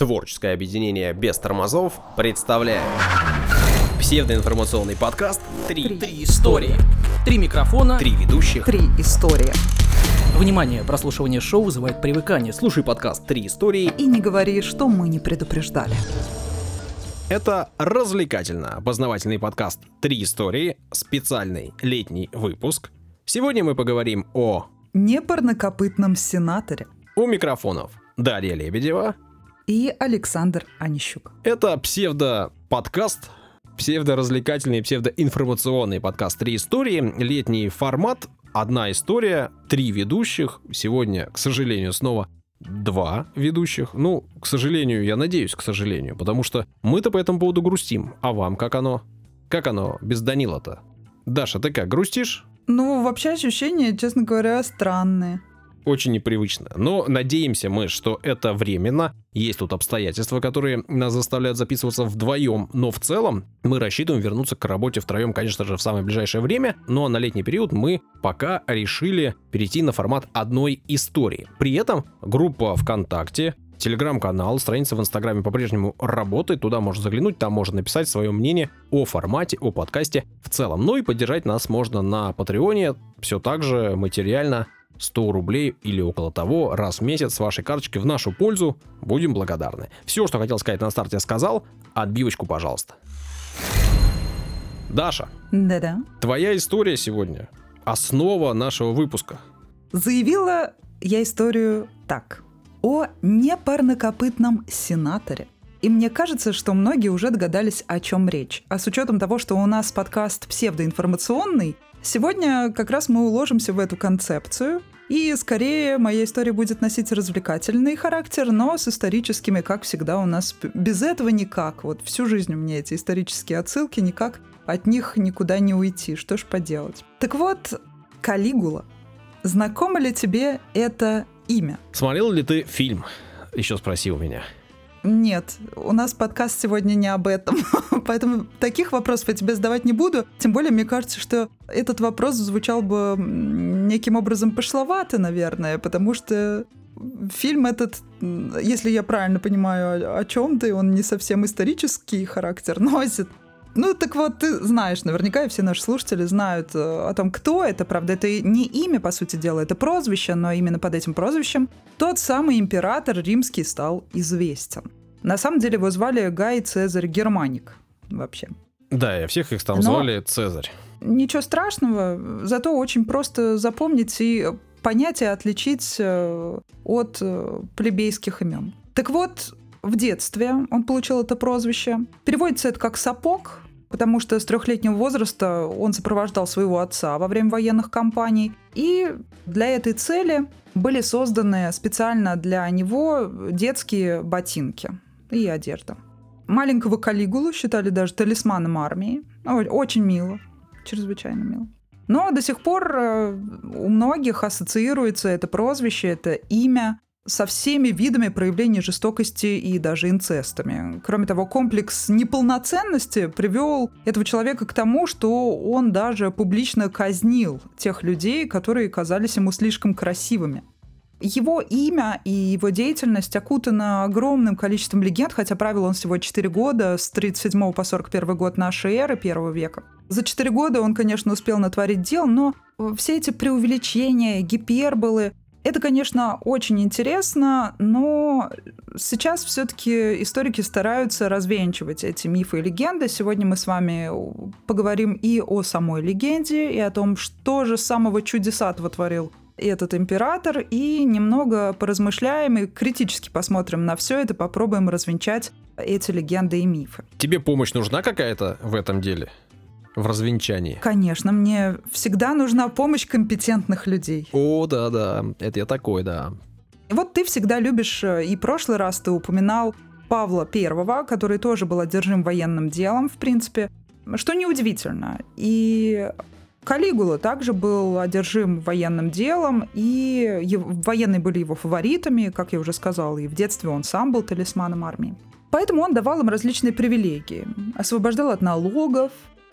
Творческое объединение без тормозов представляет псевдоинформационный подкаст «Три, Три истории. Три микрофона. Три ведущих. Три истории. Внимание, прослушивание шоу вызывает привыкание. Слушай подкаст «Три истории». И не говори, что мы не предупреждали. Это развлекательно-познавательный подкаст «Три истории», специальный летний выпуск. Сегодня мы поговорим о... Непарнокопытном сенаторе. У микрофонов Дарья Лебедева. И Александр Анищук. Это псевдо-подкаст, псевдо-развлекательный, псевдоинформационный подкаст «Три истории», летний формат, одна история, три ведущих. Сегодня, к сожалению, снова два ведущих. Ну, к сожалению, я надеюсь, к сожалению, потому что мы-то по этому поводу грустим. А вам как оно? Как оно без Данила-то? Даша, ты как, грустишь? Ну, вообще ощущения, честно говоря, странные. Очень непривычно. Но надеемся мы, что это временно. Есть тут обстоятельства, которые нас заставляют записываться вдвоем. Но в целом мы рассчитываем вернуться к работе втроем, конечно же, в самое ближайшее время. Но на летний период мы пока решили перейти на формат одной истории. При этом группа ВКонтакте Телеграм-канал, страница в Инстаграме по-прежнему работает, туда можно заглянуть, там можно написать свое мнение о формате, о подкасте в целом. Ну и поддержать нас можно на Патреоне, все так же материально 100 рублей или около того раз в месяц с вашей карточки в нашу пользу. Будем благодарны. Все, что хотел сказать на старте, сказал. Отбивочку, пожалуйста. Даша, Да-да. твоя история сегодня основа нашего выпуска. Заявила я историю так. О непарнокопытном сенаторе. И мне кажется, что многие уже догадались, о чем речь. А с учетом того, что у нас подкаст псевдоинформационный, сегодня как раз мы уложимся в эту концепцию. И скорее моя история будет носить развлекательный характер, но с историческими, как всегда, у нас без этого никак. Вот всю жизнь у меня эти исторические отсылки, никак от них никуда не уйти. Что ж поделать. Так вот, Калигула. Знакомо ли тебе это имя? Смотрел ли ты фильм? Еще спросил меня. Нет, у нас подкаст сегодня не об этом, поэтому таких вопросов я тебе задавать не буду. Тем более, мне кажется, что этот вопрос звучал бы неким образом пошловато, наверное, потому что фильм этот, если я правильно понимаю, о чем ты, он не совсем исторический характер носит. Ну, так вот, ты знаешь, наверняка и все наши слушатели знают э, о том, кто это. Правда, это не имя, по сути дела, это прозвище, но именно под этим прозвищем тот самый император римский стал известен. На самом деле его звали Гай Цезарь Германик вообще. Да, и всех их там Но- звали Цезарь. Ничего страшного, зато очень просто запомнить и понять и отличить э, от э, плебейских имен. Так вот, в детстве он получил это прозвище. Переводится это как «сапог», потому что с трехлетнего возраста он сопровождал своего отца во время военных кампаний. И для этой цели были созданы специально для него детские ботинки и одежда. Маленького Калигулу считали даже талисманом армии. Очень мило, чрезвычайно мило. Но до сих пор э, у многих ассоциируется это прозвище, это имя со всеми видами проявления жестокости и даже инцестами. Кроме того, комплекс неполноценности привел этого человека к тому, что он даже публично казнил тех людей, которые казались ему слишком красивыми. Его имя и его деятельность окутаны огромным количеством легенд, хотя правил он всего 4 года, с 37 по 41 год нашей эры, первого века. За 4 года он, конечно, успел натворить дел, но все эти преувеличения, гиперболы, это, конечно, очень интересно, но сейчас все-таки историки стараются развенчивать эти мифы и легенды. Сегодня мы с вами поговорим и о самой легенде, и о том, что же самого чудесатого творил этот император, и немного поразмышляем и критически посмотрим на все это, попробуем развенчать эти легенды и мифы. Тебе помощь нужна какая-то в этом деле? В развенчании? Конечно, мне всегда нужна помощь компетентных людей. О, да-да, это я такой, да. Вот ты всегда любишь, э, и прошлый раз ты упоминал Павла Первого, который тоже был одержим военным делом, в принципе, что неудивительно. И Калигула также был одержим военным делом, и ев- военные были его фаворитами, как я уже сказала, и в детстве он сам был талисманом армии. Поэтому он давал им различные привилегии. Освобождал от налогов,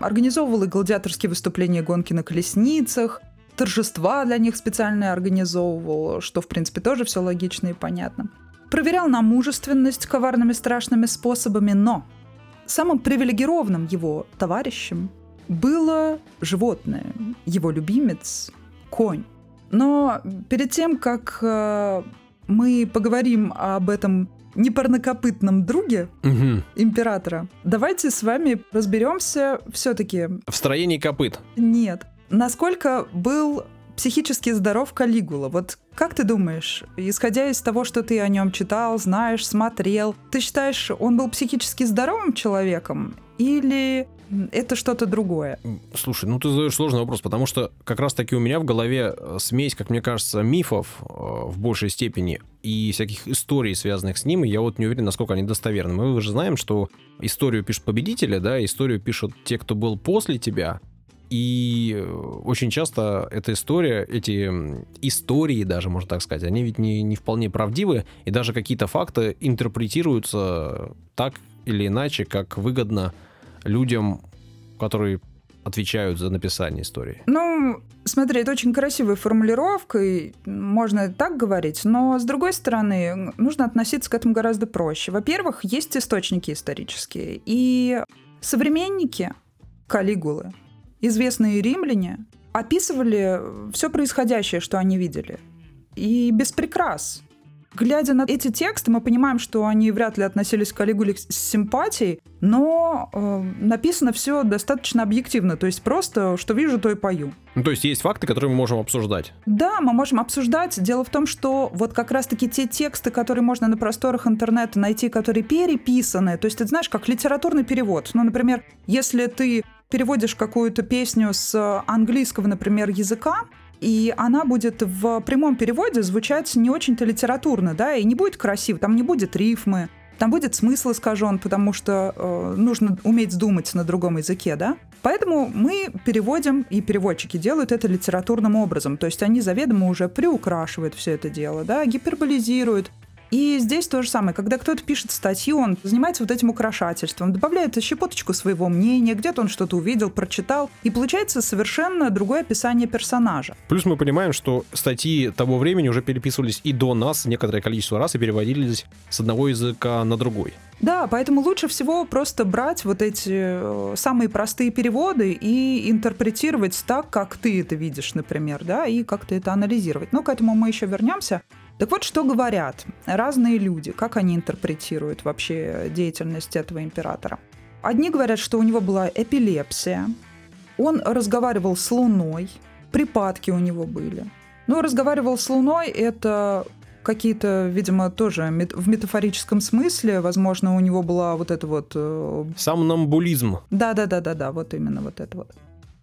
организовывал и гладиаторские выступления гонки на колесницах, торжества для них специально организовывал, что, в принципе, тоже все логично и понятно. проверял на мужественность коварными страшными способами, но самым привилегированным его товарищем было животное, его любимец – конь. Но перед тем, как э, мы поговорим об этом непарнокопытном друге Мгм. императора, давайте с вами разберемся все-таки, В строении копыт. нет, насколько был психически здоров Калигула. Вот как ты думаешь, исходя из того, что ты о нем читал, знаешь, смотрел, ты считаешь, он был психически здоровым человеком или это что-то другое? Слушай, ну ты задаешь сложный вопрос, потому что как раз-таки у меня в голове э, смесь, как мне кажется, мифов э, в большей степени и всяких историй, связанных с ним, и я вот не уверен, насколько они достоверны. Мы же знаем, что историю пишут победители, да, историю пишут те, кто был после тебя, и э, очень часто эта история, эти истории даже, можно так сказать, они ведь не, не вполне правдивы, и даже какие-то факты интерпретируются так или иначе, как выгодно людям, которые отвечают за написание истории. Ну, смотри, это очень красивая формулировка, и можно так говорить, но с другой стороны, нужно относиться к этому гораздо проще. Во-первых, есть источники исторические, и современники Калигулы, известные римляне, описывали все происходящее, что они видели. И без прикрас. Глядя на эти тексты, мы понимаем, что они вряд ли относились к Калигуле с симпатией, но э, написано все достаточно объективно, то есть просто, что вижу, то и пою. Ну, то есть есть факты, которые мы можем обсуждать. Да, мы можем обсуждать. Дело в том, что вот как раз-таки те тексты, которые можно на просторах интернета найти, которые переписаны, то есть ты знаешь, как литературный перевод. Ну, например, если ты переводишь какую-то песню с английского, например, языка, и она будет в прямом переводе звучать не очень-то литературно, да, и не будет красиво, там не будет рифмы, там будет смысл искажен, потому что э, нужно уметь думать на другом языке, да. Поэтому мы переводим, и переводчики делают это литературным образом. То есть они заведомо уже приукрашивают все это дело, да, гиперболизируют. И здесь то же самое. Когда кто-то пишет статью, он занимается вот этим украшательством, добавляет щепоточку своего мнения, где-то он что-то увидел, прочитал, и получается совершенно другое описание персонажа. Плюс мы понимаем, что статьи того времени уже переписывались и до нас некоторое количество раз и переводились с одного языка на другой. Да, поэтому лучше всего просто брать вот эти э, самые простые переводы и интерпретировать так, как ты это видишь, например, да, и как-то это анализировать. Но к этому мы еще вернемся. Так вот, что говорят разные люди, как они интерпретируют вообще деятельность этого императора. Одни говорят, что у него была эпилепсия, он разговаривал с Луной, припадки у него были. Ну, разговаривал с Луной, это какие-то, видимо, тоже мет- в метафорическом смысле. Возможно, у него была вот эта вот... э, Сомнамбулизм. Да-да-да-да-да, вот именно вот это вот.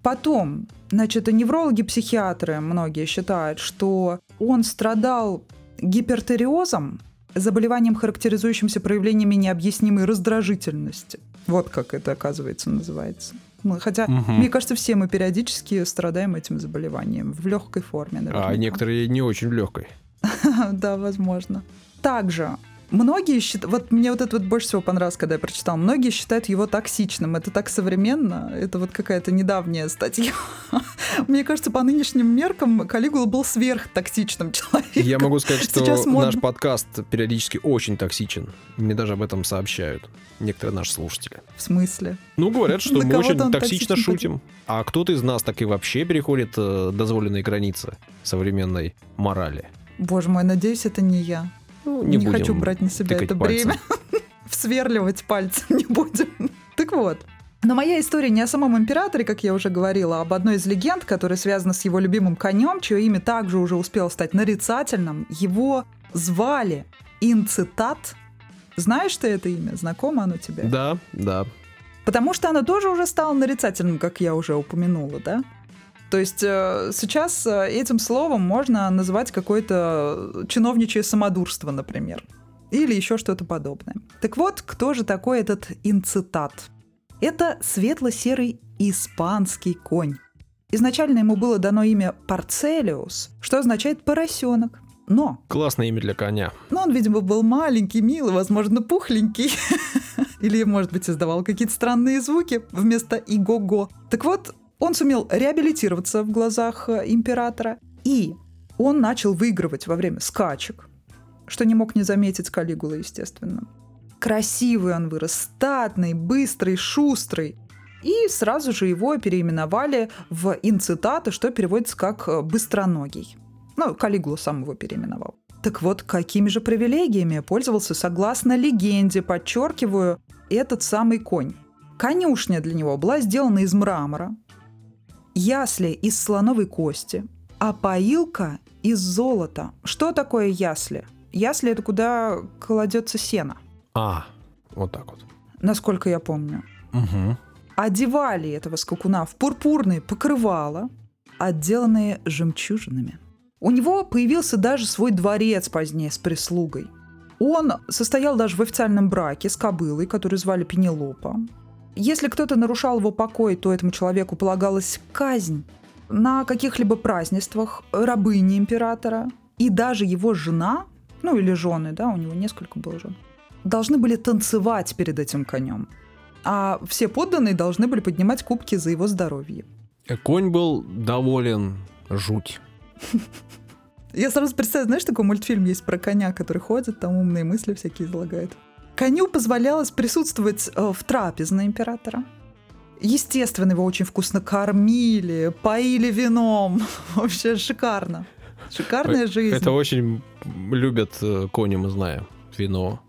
Потом, значит, неврологи, психиатры многие считают, что он страдал гипертериозом, заболеванием, характеризующимся проявлениями необъяснимой раздражительности. Вот как это, оказывается, называется. Ну, Хотя, Мгм. мне кажется, все мы периодически страдаем этим заболеванием в легкой форме. А наверняка. некоторые не очень в легкой. Да, возможно. Также многие считают, вот мне вот это вот больше всего понравилось, когда я прочитал, многие считают его токсичным. Это так современно, это вот какая-то недавняя статья. Мне кажется, по нынешним меркам Калигула был сверхтоксичным человеком. Я могу сказать, что Сейчас модно. наш подкаст периодически очень токсичен. Мне даже об этом сообщают некоторые наши слушатели. В смысле? Ну, говорят, что мы очень токсично токсичен шутим. А кто-то из нас так и вообще переходит э, дозволенные границы современной морали. Боже мой, надеюсь, это не я. Ну, Не, не, будем хочу брать на себя это бремя. Всверливать пальцем не будем. Так вот. Но моя история не о самом императоре, как я уже говорила, а об одной из легенд, которая связана с его любимым конем, чье имя также уже успело стать нарицательным. Его звали Инцитат. Знаешь ты это имя? Знакомо оно тебе? Да, да. Потому что оно тоже уже стало нарицательным, как я уже упомянула, да? То есть э, сейчас э, этим словом можно называть какое-то чиновничье самодурство, например. Или еще что-то подобное. Так вот, кто же такой этот инцитат? Это светло-серый испанский конь. Изначально ему было дано имя Парцелиус, что означает поросенок. Но Классное имя для коня. но он, видимо, был маленький, милый, возможно, пухленький. Или, может быть, издавал какие-то странные звуки вместо «иго-го». Так вот, он сумел реабилитироваться в глазах э, императора, и он начал выигрывать во время скачек. что не мог не заметить Калигула, естественно. Красивый он вырос, статный, быстрый, шустрый. И сразу же его переименовали в инцитата, что переводится как э, «быстроногий». Ну, Калигулу сам его переименовал. Так вот, какими же привилегиями пользовался, согласно легенде, подчеркиваю, этот самый конь. Конюшня для него была сделана из мрамора, ясли из слоновой кости, а поилка из золота. Что такое ясли? Ясли – это куда кладется сено. А, вот так вот. Насколько я помню. Угу. Одевали этого скакуна в пурпурные покрывала, отделанные жемчужинами. У него появился даже свой дворец позднее с прислугой. Он состоял даже в официальном браке с кобылой, которую звали Пенелопа. Если кто-то нарушал его покой, то этому человеку полагалась казнь на каких-либо празднествах рабыни императора. И даже его жена, ну или жены, да, у него несколько было жен, должны были танцевать перед этим конем. А все подданные должны были поднимать кубки за его здоровье. Конь был доволен жуть. Я сразу представляю, знаешь, такой мультфильм есть про коня, который ходит, там умные мысли всякие излагает. Коню позволялось присутствовать э, в трапезной императора. Естественно, его очень вкусно кормили, поили вином. Вообще шикарно. Шикарная жизнь. Это очень любят э, кони, мы знаем, вино.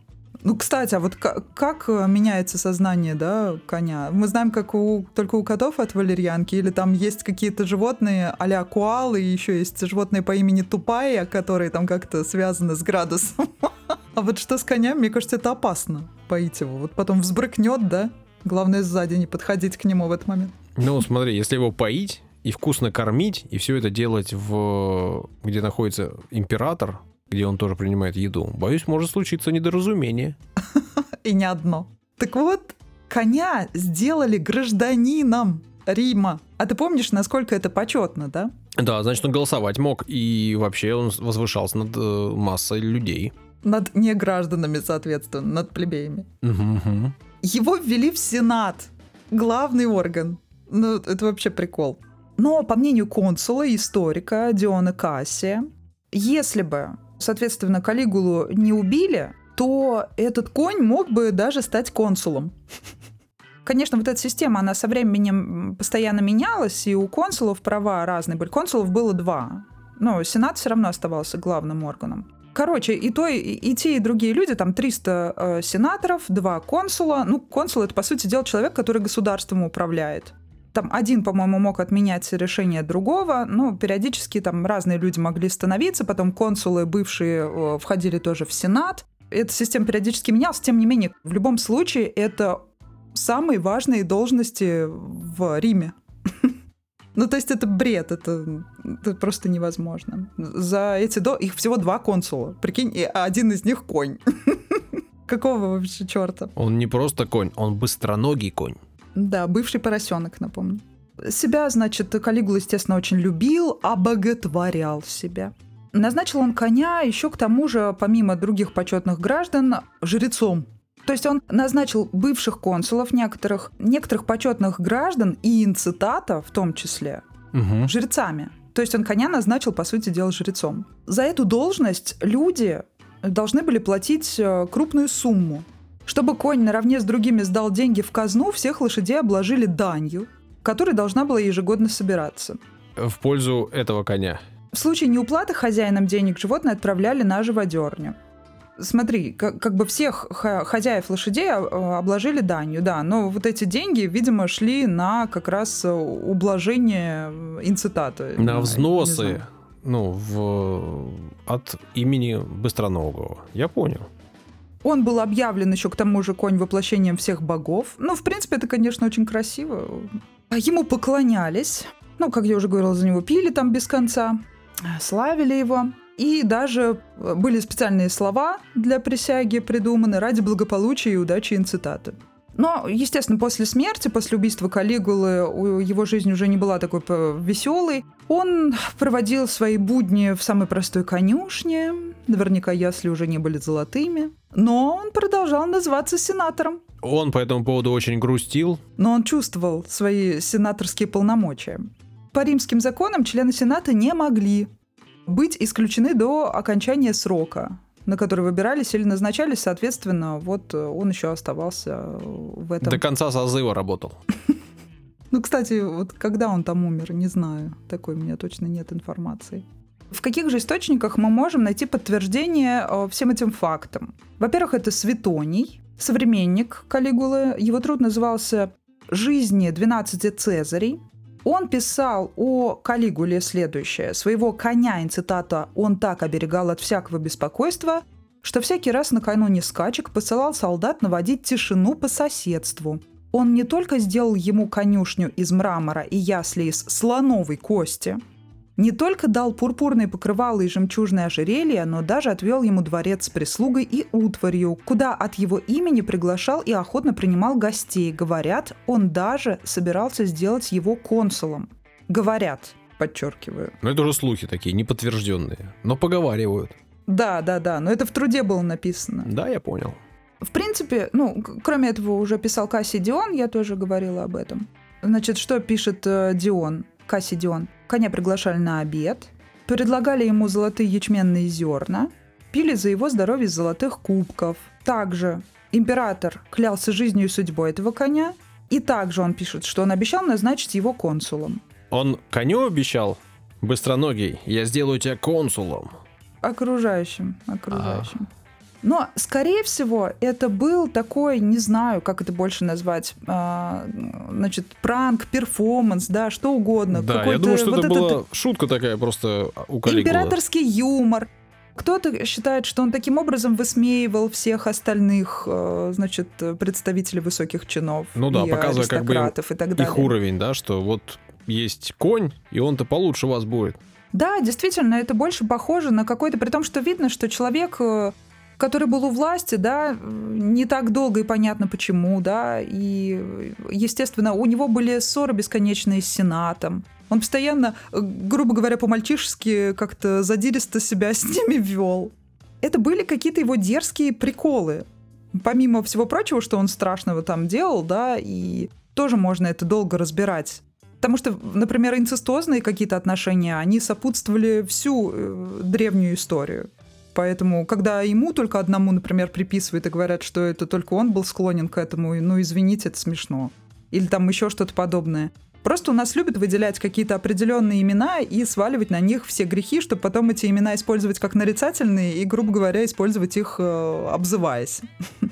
Ну, кстати, а вот как, как э, меняется сознание, да, коня? Мы знаем, как у, только у котов от валерьянки, или там есть какие-то животные а-ля куалы, и еще есть животные по имени Тупая, которые там как-то связаны с градусом. А вот что с конем, мне кажется, это опасно поить его. Вот потом взбрыкнет, да? Главное сзади не подходить к нему в этот момент. Ну, смотри, если его поить и вкусно кормить, и все это делать в где находится император, где он тоже принимает еду, боюсь, может случиться недоразумение. И не одно. Так вот, коня сделали гражданином Рима. А ты помнишь, насколько это почетно, да? Да, значит, он голосовать мог, и вообще он возвышался над э, массой людей. Над негражданами, соответственно, над плебеями. Угу. Его ввели в Сенат, главный орган. Ну, это вообще прикол. Но, по мнению консула и историка Диона Кассия, если бы соответственно, Калигулу не убили, то этот конь мог бы даже стать консулом. Конечно, вот эта система, она со временем постоянно менялась, и у консулов права разные были. Консулов было два, но Сенат все равно оставался главным органом. Короче, и, то, и, и те, и другие люди, там 300 э, сенаторов, два консула. Ну, консул — это, по сути дела, человек, который государством управляет там один, по-моему, мог отменять решение другого, но периодически там разные люди могли становиться, потом консулы бывшие э, входили тоже в Сенат. Эта система периодически менялась, тем не менее, в любом случае это самые важные должности в Риме. Ну, то есть это бред, это, это просто невозможно. За эти до... Их всего два консула. Прикинь, и один из них конь. Какого вообще черта? Он не просто конь, он быстроногий конь. Да, бывший поросенок, напомню. Себя, значит, Калигула, естественно, очень любил, обоготворял себя. Назначил он коня еще к тому же, помимо других почетных граждан, жрецом. То есть он назначил бывших консулов некоторых, некоторых почетных граждан и инцитата в том числе угу. жрецами. То есть он коня назначил, по сути дела, жрецом. За эту должность люди должны были платить э, крупную сумму. Чтобы конь наравне с другими сдал деньги в казну, всех лошадей обложили данью, которая должна была ежегодно собираться. В пользу этого коня. В случае неуплаты хозяинам денег животное отправляли на живодерню. Смотри, как, как бы всех хозяев лошадей а, обложили данью, да, но вот эти деньги, видимо, шли на как раз ублажение инцитата. На взносы, ну, в, от имени Быстроногого. Я понял. Он был объявлен еще к тому же конь воплощением всех богов. Ну, в принципе, это, конечно, очень красиво. Ему поклонялись. Ну, как я уже говорила, за него пили там без конца. Славили его. И даже были специальные слова для присяги придуманы ради благополучия и удачи инцитата. Но, естественно, после смерти, после убийства Калигулы, его жизнь уже не была такой веселой. Он проводил свои будни в самой простой конюшне. Наверняка ясли уже не были золотыми. Но он продолжал называться сенатором. Он по этому поводу очень грустил. Но он чувствовал свои сенаторские полномочия. По римским законам члены Сената не могли быть исключены до окончания срока на который выбирались или назначались, соответственно, вот э, он еще оставался в этом. До конца созыва работал. Ну, кстати, вот когда он там умер, не знаю. Такой у меня точно нет информации. В каких же источниках мы можем найти подтверждение э, всем этим фактам? Во-первых, это Светоний, современник Калигулы. Его труд назывался «Жизни 12 Цезарей». Он писал о Калигуле следующее. Своего коня, цитата, «он так оберегал от всякого беспокойства, что всякий раз накануне скачек посылал солдат наводить тишину по соседству. Он не только сделал ему конюшню из мрамора и ясли из слоновой кости – не только дал пурпурные покрывалы и жемчужное ожерелье, но даже отвел ему дворец с прислугой и утварью, куда от его имени приглашал и охотно принимал гостей. Говорят, он даже собирался сделать его консулом. Говорят, подчеркиваю. Ну это уже слухи такие, неподтвержденные, но поговаривают. Да, да, да, но это в труде было написано. Да, я понял. В принципе, ну, кроме этого уже писал Кассий Дион, я тоже говорила об этом. Значит, что пишет э, Дион? Кассидион. Коня приглашали на обед, предлагали ему золотые ячменные зерна, пили за его здоровье из золотых кубков. Также император клялся жизнью и судьбой этого коня, и также он пишет, что он обещал назначить его консулом. Он коню обещал? Быстроногий, я сделаю тебя консулом. Окружающим, окружающим. А. Но, скорее всего, это был такой, не знаю, как это больше назвать, а, значит, пранк, перформанс, да, что угодно. Да, я думаю, что вот это была шутка такая просто у коллег Императорский юмор. Кто-то считает, что он таким образом высмеивал всех остальных, э, значит, представителей высоких чинов. Ну да, показывая как бы и так далее. их уровень, да, что вот есть конь, и он-то получше вас будет. Да, действительно, это больше похоже на какой-то, при том, что видно, что человек э, который был у власти, да, не так долго и понятно почему, да, и, естественно, у него были ссоры бесконечные с Сенатом. Он постоянно, грубо говоря, по-мальчишески как-то задиристо себя с ними вел. Это были какие-то его дерзкие приколы. Помимо всего прочего, что он страшного там делал, да, и тоже можно это долго разбирать. Потому что, например, инцестозные какие-то отношения, они сопутствовали всю э, древнюю историю. Поэтому, когда ему только одному, например, приписывают и говорят, что это только он был склонен к этому, ну, извините, это смешно. Или там еще что-то подобное. Просто у нас любят выделять какие-то определенные имена и сваливать на них все грехи, чтобы потом эти имена использовать как нарицательные и, грубо говоря, использовать их, э, обзываясь.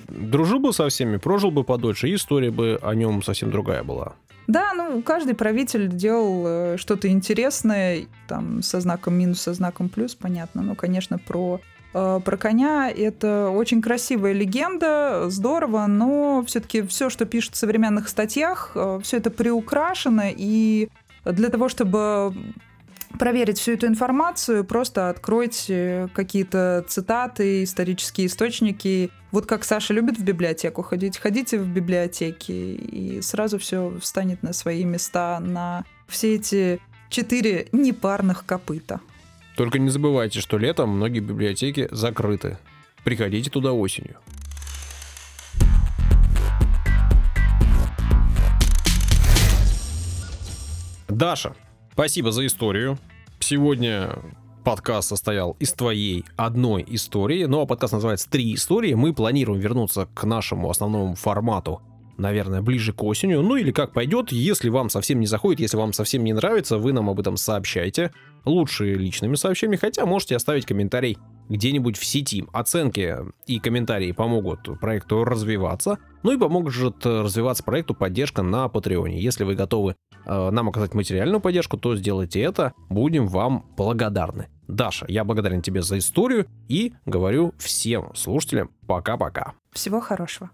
Дружил бы со всеми, прожил бы подольше, и история бы о нем совсем другая была. Да, ну, каждый правитель делал э, что-то интересное, там, со знаком минус, со знаком плюс, понятно. Но, конечно, про Э, про коня это очень красивая легенда, здорово, но все-таки все, что пишут в современных статьях, э, все это приукрашено, и для того, чтобы проверить всю эту информацию, просто откройте какие-то цитаты, исторические источники. Вот как Саша любит в библиотеку ходить, ходите в библиотеки, и сразу все встанет на свои места, на все эти четыре непарных копыта. Только не забывайте, что летом многие библиотеки закрыты. Приходите туда осенью. Даша, спасибо за историю. Сегодня подкаст состоял из твоей одной истории, ну а подкаст называется «Три истории». Мы планируем вернуться к нашему основному формату наверное, ближе к осенью. Ну или как пойдет, если вам совсем не заходит, если вам совсем не нравится, вы нам об этом сообщайте. Лучше личными сообщениями, хотя можете оставить комментарий где-нибудь в сети. Оценки и комментарии помогут проекту развиваться, ну и поможет развиваться проекту поддержка на Патреоне. Если вы готовы э, нам оказать материальную поддержку, то сделайте это, будем вам благодарны. Даша, я благодарен тебе за историю и говорю всем слушателям пока-пока. Всего хорошего.